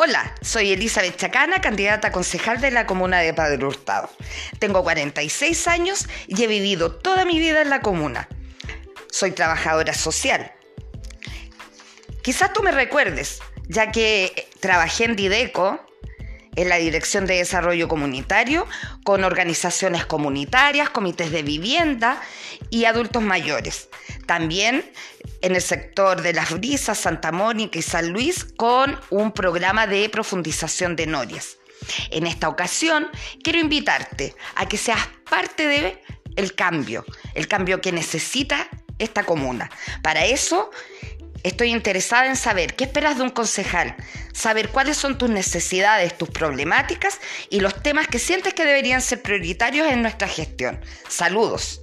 Hola, soy Elizabeth Chacana, candidata a concejal de la comuna de Padre Hurtado. Tengo 46 años y he vivido toda mi vida en la comuna. Soy trabajadora social. Quizás tú me recuerdes, ya que trabajé en Dideco, en la Dirección de Desarrollo Comunitario, con organizaciones comunitarias, comités de vivienda y adultos mayores. También en el sector de las brisas, Santa Mónica y San Luis, con un programa de profundización de norias. En esta ocasión, quiero invitarte a que seas parte de el cambio, el cambio que necesita esta comuna. Para eso, estoy interesada en saber qué esperas de un concejal, saber cuáles son tus necesidades, tus problemáticas y los temas que sientes que deberían ser prioritarios en nuestra gestión. Saludos.